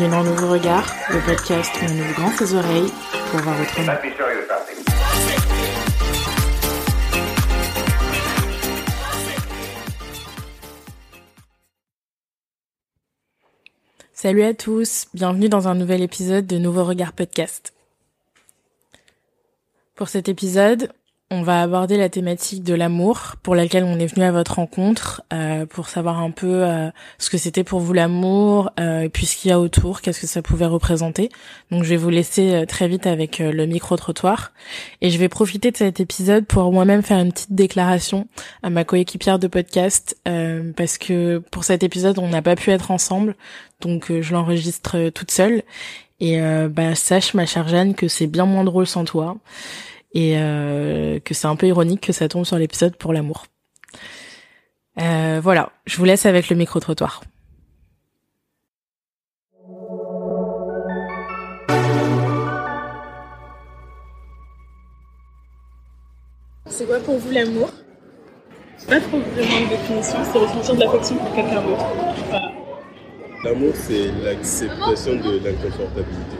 Bienvenue dans Nouveau Regard, le podcast où on ouvre grand ses oreilles pour voir autrement. Salut à tous, bienvenue dans un nouvel épisode de Nouveau Regard Podcast. Pour cet épisode, on va aborder la thématique de l'amour pour laquelle on est venu à votre rencontre euh, pour savoir un peu euh, ce que c'était pour vous l'amour euh, puis ce qu'il y a autour, qu'est-ce que ça pouvait représenter. Donc je vais vous laisser euh, très vite avec le micro-trottoir. Et je vais profiter de cet épisode pour moi-même faire une petite déclaration à ma coéquipière de podcast parce que pour cet épisode on n'a pas pu être ensemble. Donc je l'enregistre toute seule. Et bah sache ma chère Jeanne que c'est bien moins drôle sans toi et euh, que c'est un peu ironique que ça tombe sur l'épisode pour l'amour. Euh, voilà, je vous laisse avec le micro-trottoir. C'est quoi pour vous l'amour? C'est pas trop vraiment une définition, c'est ressentir de l'affection pour quelqu'un d'autre. L'amour, c'est l'acceptation de l'inconfortabilité.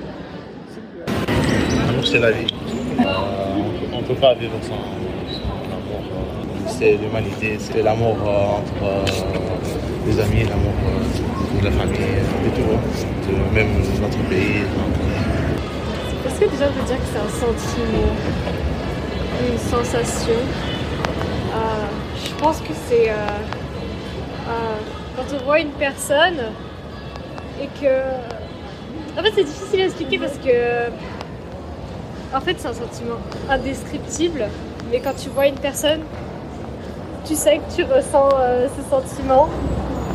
L'amour, c'est la vie. Peut pas vivre sans, l'amour. Euh, c'est l'humanité, c'est l'amour euh, entre euh, les amis, l'amour de la famille, et tout, hein. même notre pays. Est-ce que déjà on dire que c'est un sentiment, une sensation? Je pense que c'est quand on voit une personne et que... En fait c'est difficile à expliquer parce que en fait, c'est un sentiment indescriptible, mais quand tu vois une personne, tu sais que tu ressens euh, ce sentiment.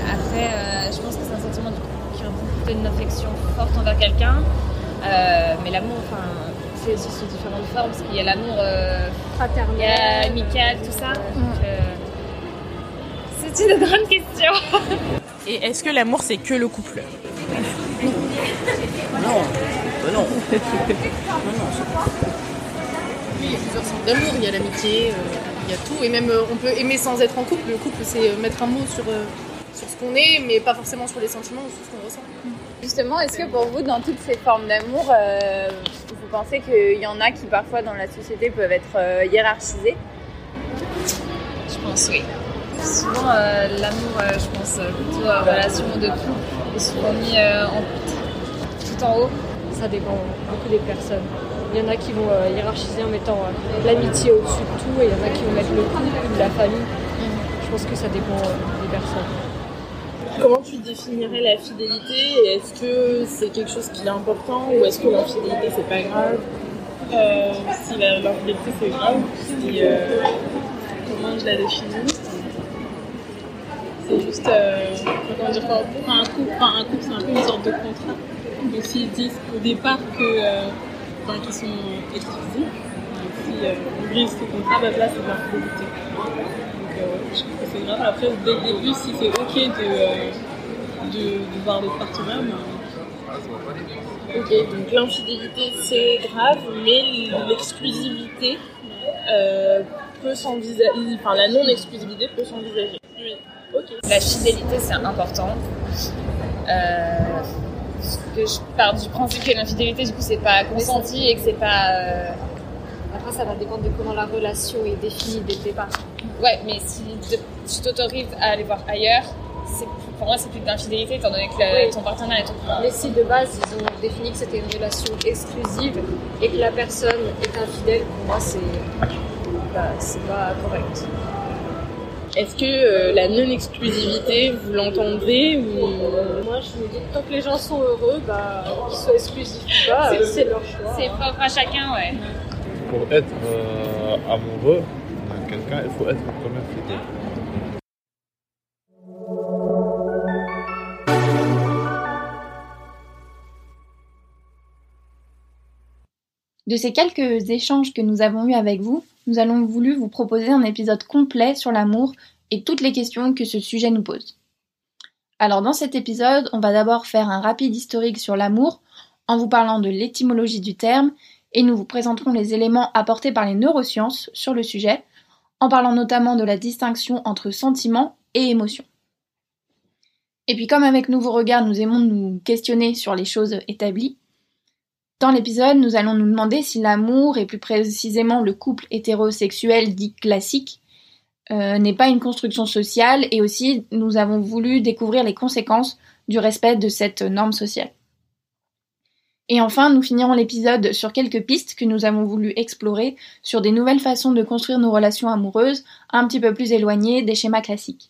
Après, euh, je pense que c'est un sentiment qui beaucoup une affection forte envers quelqu'un, euh, mais l'amour, enfin, c'est aussi sous différentes formes, parce qu'il y a l'amour fraternel, amical, tout ça. c'est une grande question. Et est-ce que l'amour, c'est que le couple? Non. Bah non. non, il y a plusieurs sortes d'amour. Il y a l'amitié, euh, il y a tout. Et même, euh, on peut aimer sans être en couple. Le couple, c'est euh, mettre un mot sur, sur ce qu'on est, mais pas forcément sur les sentiments ou sur ce qu'on ressent. Justement, est-ce que pour vous, dans toutes ces formes d'amour, vous pensez qu'il y en a qui parfois dans la société peuvent être hiérarchisées? Je pense oui. Souvent, l'amour, je pense plutôt relation de couple, est souvent mis en, tout en haut ça dépend beaucoup des personnes. Il y en a qui vont euh, hiérarchiser en mettant euh, l'amitié au-dessus de tout et il y en a qui vont mettre le couple ou la famille. Je pense que ça dépend euh, des personnes. Comment tu définirais la fidélité Est-ce que c'est quelque chose qui est important ou est-ce que l'infidélité c'est pas grave? Si l'infidélité c'est grave, si, comment je la définis? C'est juste, comment dire, un couple, un couple c'est un peu une sorte de contrat. Donc s'ils disent au départ que, euh, qu'ils sont exclusifs, si euh, on brise ce contrat, bah, là c'est de l'infidélité. Donc euh, je trouve que c'est grave. Après, dès le début, si c'est ok de, de, de, voir d'autres partenaires, bah, ok, donc l'infidélité c'est grave, mais l'exclusivité peut s'envisager, enfin la non-exclusivité peut s'envisager. Oui. La fidélité c'est important. Euh, que je pars du principe que l'infidélité, du coup, c'est pas consenti et que c'est pas. Euh, Après, ça va dépendre de comment la relation est définie dès le départ. Ouais, mais si tu t'autorises à aller voir ailleurs, pour moi, c'est plus de l'infidélité, étant donné que ton partenaire est ton Mais si de base, ils ont défini que c'était une relation exclusive et que la personne est infidèle, pour moi, c'est bah, pas correct. Est-ce que euh, la non-exclusivité, vous l'entendez ou... Moi, je me dis que tant que les gens sont heureux, bah, qu'ils soient exclusifs ou pas, c'est leur choix. C'est propre à chacun, ouais. Pour être euh, amoureux de quelqu'un, il faut être quand même fidèle. De ces quelques échanges que nous avons eus avec vous, nous allons voulu vous proposer un épisode complet sur l'amour et toutes les questions que ce sujet nous pose. Alors dans cet épisode, on va d'abord faire un rapide historique sur l'amour en vous parlant de l'étymologie du terme et nous vous présenterons les éléments apportés par les neurosciences sur le sujet, en parlant notamment de la distinction entre sentiment et émotion. Et puis comme avec Nouveau Regard, nous aimons nous questionner sur les choses établies, dans l'épisode, nous allons nous demander si l'amour, et plus précisément le couple hétérosexuel dit classique, euh, n'est pas une construction sociale, et aussi nous avons voulu découvrir les conséquences du respect de cette norme sociale. Et enfin, nous finirons l'épisode sur quelques pistes que nous avons voulu explorer sur des nouvelles façons de construire nos relations amoureuses, un petit peu plus éloignées des schémas classiques.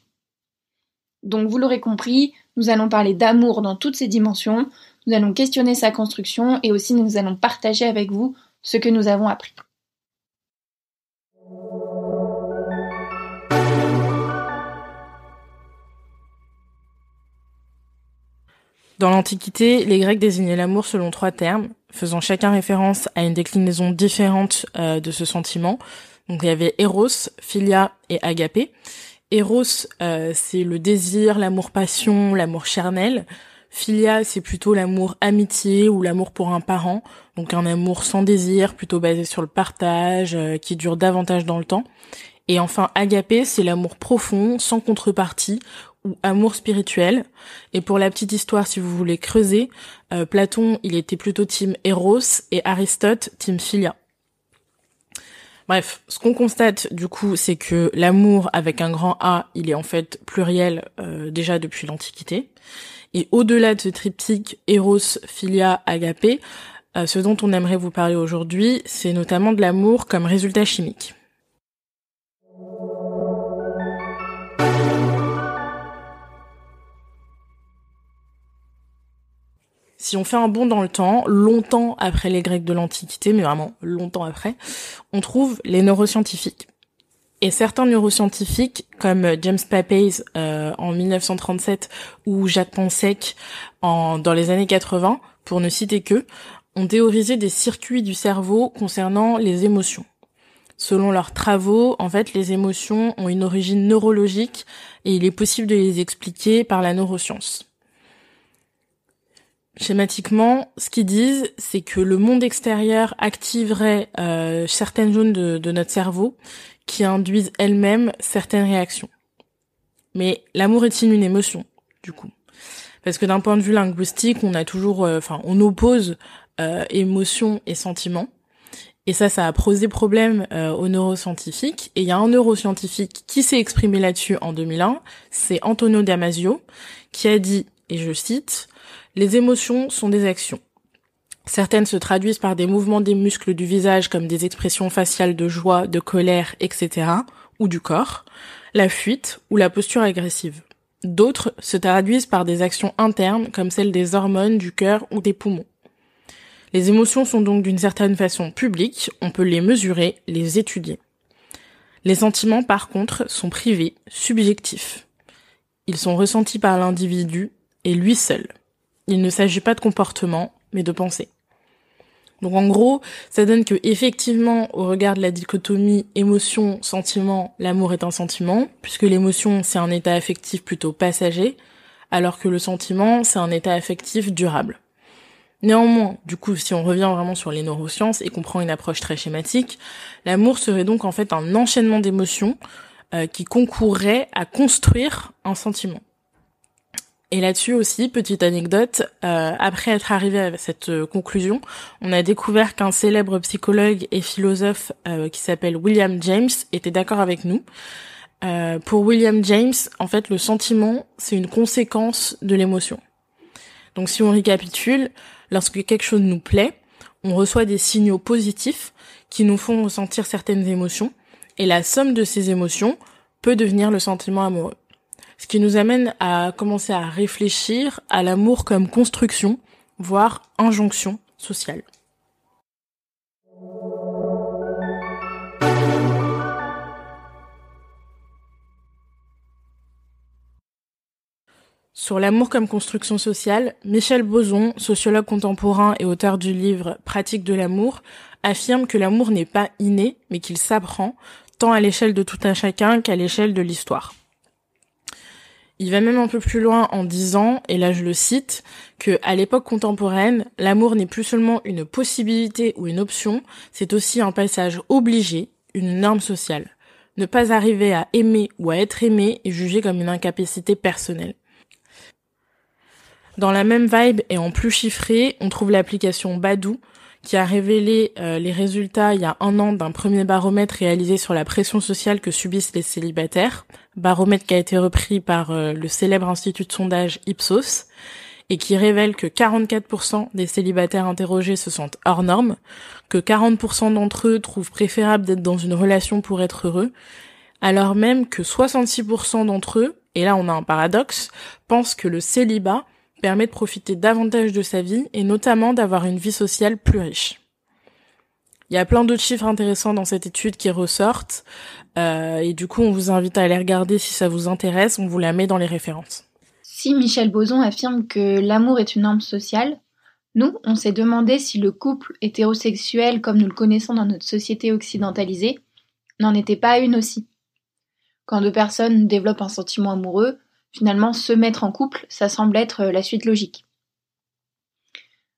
Donc vous l'aurez compris, nous allons parler d'amour dans toutes ses dimensions, nous allons questionner sa construction et aussi nous allons partager avec vous ce que nous avons appris. Dans l'Antiquité, les Grecs désignaient l'amour selon trois termes, faisant chacun référence à une déclinaison différente euh, de ce sentiment. Donc il y avait Eros, Philia et Agapé. Eros, euh, c'est le désir, l'amour-passion, l'amour charnel. Philia, c'est plutôt l'amour amitié ou l'amour pour un parent, donc un amour sans désir, plutôt basé sur le partage, euh, qui dure davantage dans le temps. Et enfin, agapé, c'est l'amour profond, sans contrepartie, ou amour spirituel. Et pour la petite histoire, si vous voulez creuser, euh, Platon, il était plutôt team Eros et Aristote, team Philia. Bref, ce qu'on constate du coup, c'est que l'amour avec un grand A, il est en fait pluriel euh, déjà depuis l'Antiquité. Et au-delà de ce triptyque Eros, Philia, Agapé, euh, ce dont on aimerait vous parler aujourd'hui, c'est notamment de l'amour comme résultat chimique. Si on fait un bond dans le temps, longtemps après les Grecs de l'Antiquité, mais vraiment longtemps après, on trouve les neuroscientifiques. Et certains neuroscientifiques, comme James Papez euh, en 1937 ou Jacques Ponsec en, dans les années 80, pour ne citer que, ont théorisé des circuits du cerveau concernant les émotions. Selon leurs travaux, en fait, les émotions ont une origine neurologique et il est possible de les expliquer par la neuroscience. Schématiquement, ce qu'ils disent, c'est que le monde extérieur activerait euh, certaines zones de, notre cerveau qui induisent elles-mêmes certaines réactions. Mais l'amour est-il une émotion, du coup? Parce que d'un point de vue linguistique, on a toujours, euh, enfin, on oppose euh, émotion et sentiment. Et ça, ça a posé problème euh, aux neuroscientifiques. Et il y a un neuroscientifique qui s'est exprimé là-dessus en 2001, c'est Antonio Damasio, qui a dit, et je cite, Les émotions sont des actions. Certaines se traduisent par des mouvements des muscles du visage comme des expressions faciales de joie, de colère, etc., ou du corps, la fuite ou la posture agressive. D'autres se traduisent par des actions internes comme celles des hormones, du cœur ou des poumons. Les émotions sont donc d'une certaine façon publiques, on peut les mesurer, les étudier. Les sentiments, par contre, sont privés, subjectifs. Ils sont ressentis par l'individu et lui seul. Il ne s'agit pas de comportement, mais de pensée. Donc en gros, ça donne que effectivement, au regard de la dichotomie émotion-sentiment, l'amour est un sentiment, puisque l'émotion c'est un état affectif plutôt passager, alors que le sentiment c'est un état affectif durable. Néanmoins, du coup, si on revient vraiment sur les neurosciences et qu'on prend une approche très schématique, l'amour serait donc en fait un enchaînement d'émotions euh, qui concourrait à construire un sentiment. Et là-dessus aussi, petite anecdote, euh, après être arrivé à cette euh, conclusion, on a découvert qu'un célèbre psychologue et philosophe euh, qui s'appelle William James était d'accord avec nous. pour William James, en fait, le sentiment, c'est une conséquence de l'émotion. Donc si on récapitule, lorsque quelque chose nous plaît, on reçoit des signaux positifs qui nous font ressentir certaines émotions, et la somme de ces émotions peut devenir le sentiment amoureux. Ce qui nous amène à commencer à réfléchir à l'amour comme construction, voire injonction sociale. Sur l'amour comme construction sociale, Michel Boson, sociologue contemporain et auteur du livre Pratique de l'amour, affirme que l'amour n'est pas inné, mais qu'il s'apprend, tant à l'échelle de tout un chacun qu'à l'échelle de l'histoire. Il va même un peu plus loin en disant, et là je le cite, que à l'époque contemporaine, l'amour n'est plus seulement une possibilité ou une option, c'est aussi un passage obligé, une norme sociale. Ne pas arriver à aimer ou à être aimé est jugé comme une incapacité personnelle. Dans la même vibe et en plus chiffré, on trouve l'application Badou qui a révélé euh, les résultats il y a un an d'un premier baromètre réalisé sur la pression sociale que subissent les célibataires, baromètre qui a été repris par euh, le célèbre institut de sondage Ipsos et qui révèle que 44% des célibataires interrogés se sentent hors normes, que 40% d'entre eux trouvent préférable d'être dans une relation pour être heureux, alors même que 66% d'entre eux, et là on a un paradoxe, pensent que le célibat permet de profiter davantage de sa vie et notamment d'avoir une vie sociale plus riche. Il y a plein d'autres chiffres intéressants dans cette étude qui ressortent euh, et du coup on vous invite à les regarder si ça vous intéresse, on vous la met dans les références. Si Michel Boson affirme que l'amour est une norme sociale, nous, on s'est demandé si le couple hétérosexuel comme nous le connaissons dans notre société occidentalisée n'en était pas une aussi. Quand deux personnes développent un sentiment amoureux, finalement se mettre en couple, ça semble être la suite logique.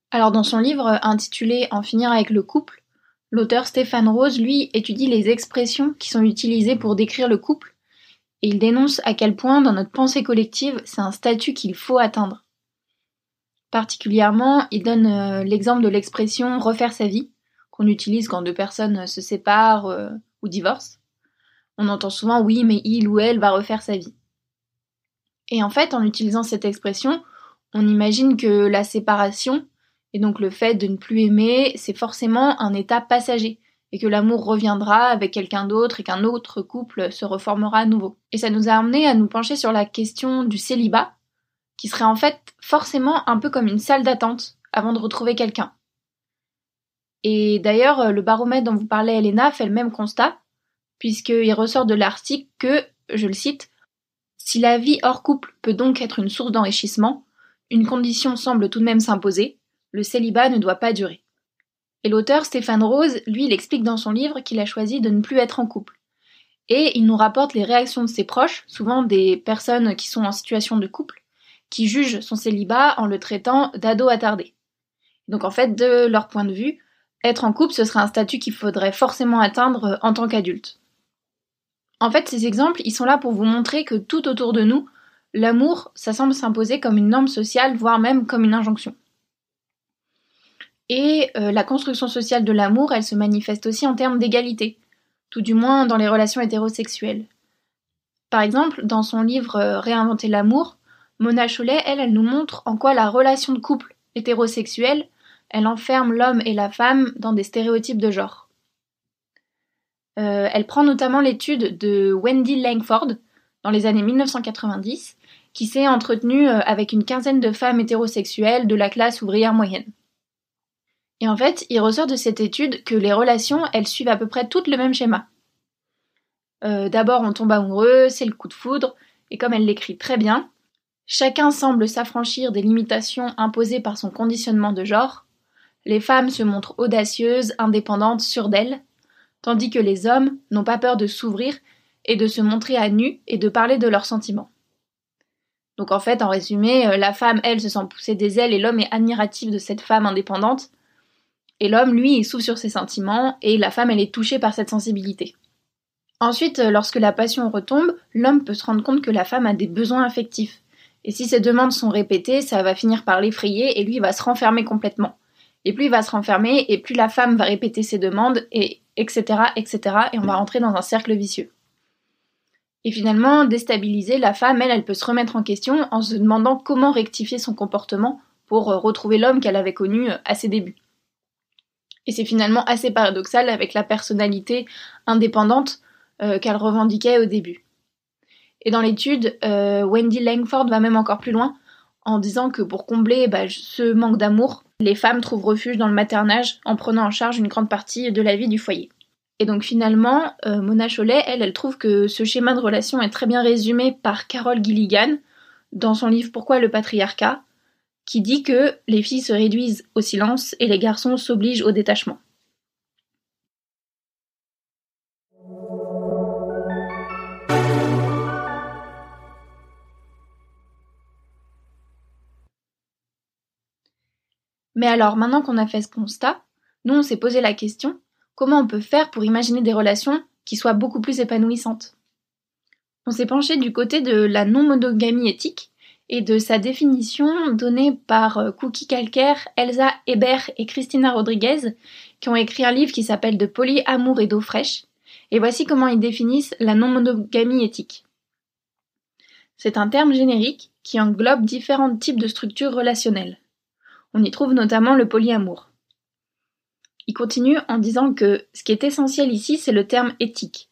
Alors dans son livre intitulé En finir avec le couple, l'auteur Stéphane Rose, lui, étudie les expressions qui sont utilisées pour décrire le couple, et il dénonce à quel point dans notre pensée collective, c'est un statut qu'il faut atteindre. Particulièrement, il donne euh, l'exemple de l'expression refaire sa vie, qu'on utilise quand deux personnes se séparent euh, ou divorcent. On entend souvent oui, mais il ou elle va refaire sa vie. Et en fait, en utilisant cette expression, on imagine que la séparation, et donc le fait de ne plus aimer, c'est forcément un état passager, et que l'amour reviendra avec quelqu'un d'autre et qu'un autre couple se reformera à nouveau. Et ça nous a amené à nous pencher sur la question du célibat, qui serait en fait forcément un peu comme une salle d'attente avant de retrouver quelqu'un. Et d'ailleurs, le baromètre dont vous parlez, Elena, fait le même constat, puisqu'il ressort de l'article que, je le cite, si la vie hors couple peut donc être une source d'enrichissement, une condition semble tout de même s'imposer, le célibat ne doit pas durer. Et l'auteur Stéphane Rose, lui, il explique dans son livre qu'il a choisi de ne plus être en couple. Et il nous rapporte les réactions de ses proches, souvent des personnes qui sont en situation de couple, qui jugent son célibat en le traitant d'ado attardé. Donc en fait, de leur point de vue, être en couple, ce serait un statut qu'il faudrait forcément atteindre en tant qu'adulte. En fait, ces exemples, ils sont là pour vous montrer que tout autour de nous, l'amour, ça semble s'imposer comme une norme sociale, voire même comme une injonction. Et euh, la construction sociale de l'amour, elle se manifeste aussi en termes d'égalité, tout du moins dans les relations hétérosexuelles. Par exemple, dans son livre euh, Réinventer l'amour, Mona Chollet, elle, elle nous montre en quoi la relation de couple hétérosexuelle, elle enferme l'homme et la femme dans des stéréotypes de genre. Euh, elle prend notamment l'étude de Wendy Langford dans les années 1990, qui s'est entretenue euh, avec une quinzaine de femmes hétérosexuelles de la classe ouvrière moyenne. Et en fait, il ressort de cette étude que les relations, elles suivent à peu près toutes le même schéma. Euh, d'abord, on tombe amoureux, c'est le coup de foudre, et comme elle l'écrit très bien, chacun semble s'affranchir des limitations imposées par son conditionnement de genre. Les femmes se montrent audacieuses, indépendantes, sûres d'elles, tandis que les hommes n'ont pas peur de s'ouvrir et de se montrer à nu et de parler de leurs sentiments. Donc en fait, en résumé, euh, la femme, elle, se sent pousser des ailes et l'homme est admiratif de cette femme indépendante. Et l'homme, lui, il s'ouvre sur ses sentiments et la femme, elle est touchée par cette sensibilité. Ensuite, euh, lorsque la passion retombe, l'homme peut se rendre compte que la femme a des besoins affectifs. Et si ces demandes sont répétées, ça va finir par l'effrayer et lui va se renfermer complètement. Et plus il va se renfermer, et plus la femme va répéter ses demandes, et etc., etc., et on va rentrer dans un cercle vicieux. Et finalement, déstabiliser la femme, elle, elle peut se remettre en question en se demandant comment rectifier son comportement pour euh, retrouver l'homme qu'elle avait connu euh, à ses débuts. Et c'est finalement assez paradoxal avec la personnalité indépendante euh, qu'elle revendiquait au début. Et dans l'étude, Wendy Langford va même encore plus loin en disant que pour combler bah, ce manque d'amour, les femmes trouvent refuge dans le maternage en prenant en charge une grande partie de la vie du foyer. Et donc finalement, euh, Mona Chollet, elle, elle trouve que ce schéma de relation est très bien résumé par Carol Gilligan dans son livre Pourquoi le patriarcat, qui dit que les filles se réduisent au silence et les garçons s'obligent au détachement. Mais alors, maintenant qu'on a fait ce constat, nous, on s'est posé la question, comment on peut faire pour imaginer des relations qui soient beaucoup plus épanouissantes? On s'est penché du côté de la non-monogamie éthique, et de sa définition donnée par euh, Cookie Calcaire, Elsa Hébert et Christina Rodriguez, qui ont écrit un livre qui s'appelle De polyamour et d'eau fraîche. Et voici comment ils définissent la non-monogamie éthique. C'est un terme générique qui englobe différents types de structures relationnelles. On y trouve notamment le polyamour. Il continue en disant que ce qui est essentiel ici, c'est le terme éthique,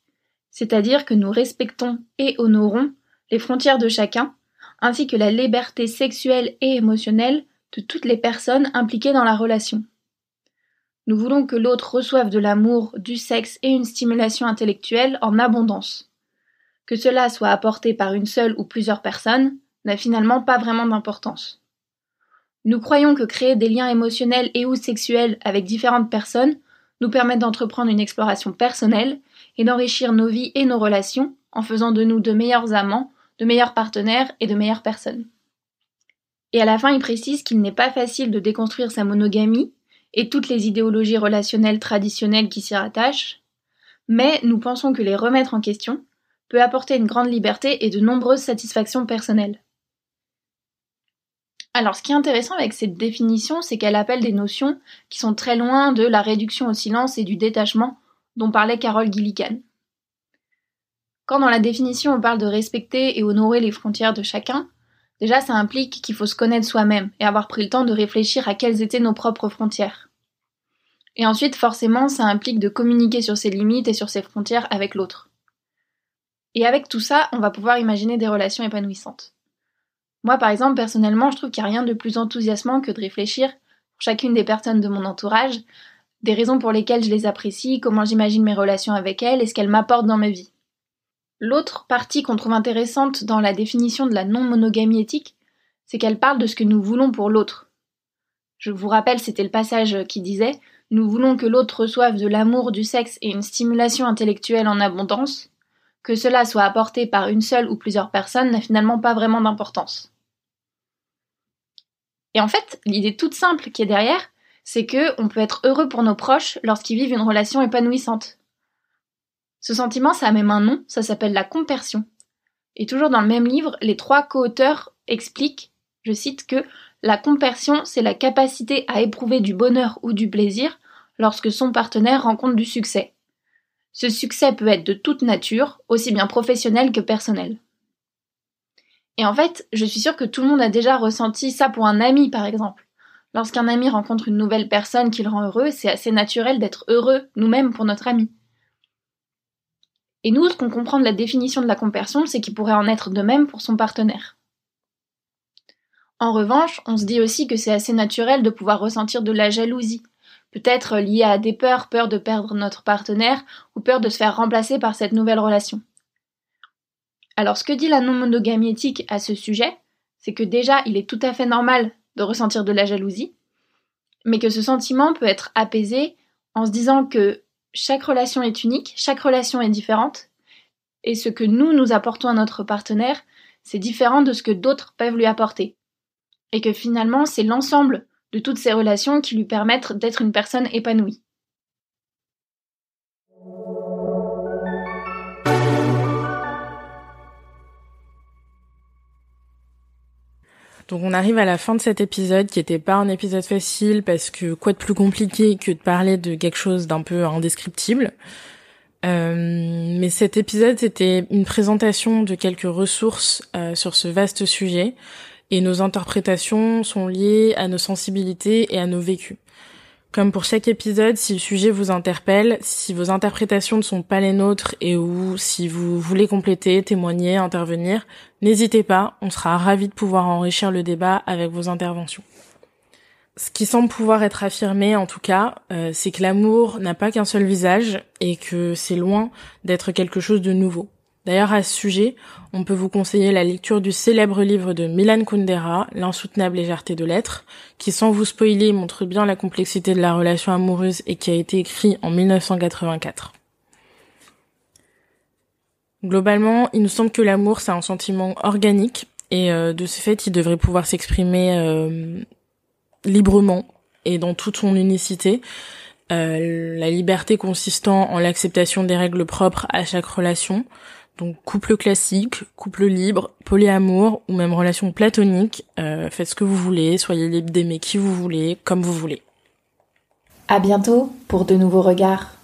c'est-à-dire que nous respectons et honorons les frontières de chacun, ainsi que la liberté sexuelle et émotionnelle de toutes les personnes impliquées dans la relation. Nous voulons que l'autre reçoive de l'amour, du sexe et une stimulation intellectuelle en abondance. Que cela soit apporté par une seule ou plusieurs personnes n'a finalement pas vraiment d'importance. Nous croyons que créer des liens émotionnels et ou sexuels avec différentes personnes nous permet d'entreprendre une exploration personnelle et d'enrichir nos vies et nos relations en faisant de nous de meilleurs amants, de meilleurs partenaires et de meilleures personnes. Et à la fin, il précise qu'il n'est pas facile de déconstruire sa monogamie et toutes les idéologies relationnelles traditionnelles qui s'y rattachent, mais nous pensons que les remettre en question peut apporter une grande liberté et de nombreuses satisfactions personnelles. Alors ce qui est intéressant avec cette définition, c'est qu'elle appelle des notions qui sont très loin de la réduction au silence et du détachement dont parlait Carole Gilligan. Quand dans la définition on parle de respecter et honorer les frontières de chacun, déjà ça implique qu'il faut se connaître soi-même et avoir pris le temps de réfléchir à quelles étaient nos propres frontières. Et ensuite, forcément, ça implique de communiquer sur ses limites et sur ses frontières avec l'autre. Et avec tout ça, on va pouvoir imaginer des relations épanouissantes. Moi, par exemple, personnellement, je trouve qu'il n'y a rien de plus enthousiasmant que de réfléchir pour chacune des personnes de mon entourage, des raisons pour lesquelles je les apprécie, comment j'imagine mes relations avec elles et ce qu'elles m'apportent dans ma vie. L'autre partie qu'on trouve intéressante dans la définition de la non-monogamie éthique, c'est qu'elle parle de ce que nous voulons pour l'autre. Je vous rappelle, c'était le passage qui disait nous voulons que l'autre reçoive de l'amour, du sexe et une stimulation intellectuelle en abondance. Que cela soit apporté par une seule ou plusieurs personnes n'a finalement pas vraiment d'importance. Et en fait, l'idée toute simple qui est derrière, c'est que on peut être heureux pour nos proches lorsqu'ils vivent une relation épanouissante. Ce sentiment, ça a même un nom, ça s'appelle la compersion. Et toujours dans le même livre, les trois co-auteurs expliquent, je cite, que la compersion, c'est la capacité à éprouver du bonheur ou du plaisir lorsque son partenaire rencontre du succès. Ce succès peut être de toute nature, aussi bien professionnel que personnel. Et en fait, je suis sûre que tout le monde a déjà ressenti ça pour un ami, par exemple. Lorsqu'un ami rencontre une nouvelle personne qui le rend heureux, c'est assez naturel d'être heureux nous-mêmes pour notre ami. Et nous, ce qu'on comprend de la définition de la compersion, c'est qu'il pourrait en être de même pour son partenaire. En revanche, on se dit aussi que c'est assez naturel de pouvoir ressentir de la jalousie, peut-être liée à des peurs, peur de perdre notre partenaire ou peur de se faire remplacer par cette nouvelle relation. Alors ce que dit la non-monogamie éthique à ce sujet, c'est que déjà il est tout à fait normal de ressentir de la jalousie, mais que ce sentiment peut être apaisé en se disant que chaque relation est unique, chaque relation est différente, et ce que nous nous apportons à notre partenaire, c'est différent de ce que d'autres peuvent lui apporter et que finalement c'est l'ensemble de toutes ces relations qui lui permettent d'être une personne épanouie. Donc on arrive à la fin de cet épisode qui était pas un épisode facile parce que quoi de plus compliqué que de parler de quelque chose d'un peu indescriptible. Euh, mais cet épisode c'était une présentation de quelques ressources euh, sur ce vaste sujet et nos interprétations sont liées à nos sensibilités et à nos vécus. Comme pour chaque épisode, si le sujet vous interpelle, si vos interprétations ne sont pas les nôtres et ou si vous voulez compléter, témoigner, intervenir, n'hésitez pas, on sera ravis de pouvoir enrichir le débat avec vos interventions. Ce qui semble pouvoir être affirmé, en tout cas, euh, c'est que l'amour n'a pas qu'un seul visage et que c'est loin d'être quelque chose de nouveau. D'ailleurs, à ce sujet, on peut vous conseiller la lecture du célèbre livre de Milan Kundera, L'insoutenable légèreté de l'être, qui sans vous spoiler montre bien la complexité de la relation amoureuse et qui a été écrit en 1984. Globalement, il nous semble que l'amour, c'est un sentiment organique et euh, de ce fait, il devrait pouvoir s'exprimer euh, librement et dans toute son unicité. Euh, la liberté consistant en l'acceptation des règles propres à chaque relation, Donc couple classique, couple libre, polyamour ou même relation platonique, euh, faites ce que vous voulez, soyez libre d'aimer qui vous voulez, comme vous voulez. À bientôt pour de nouveaux regards.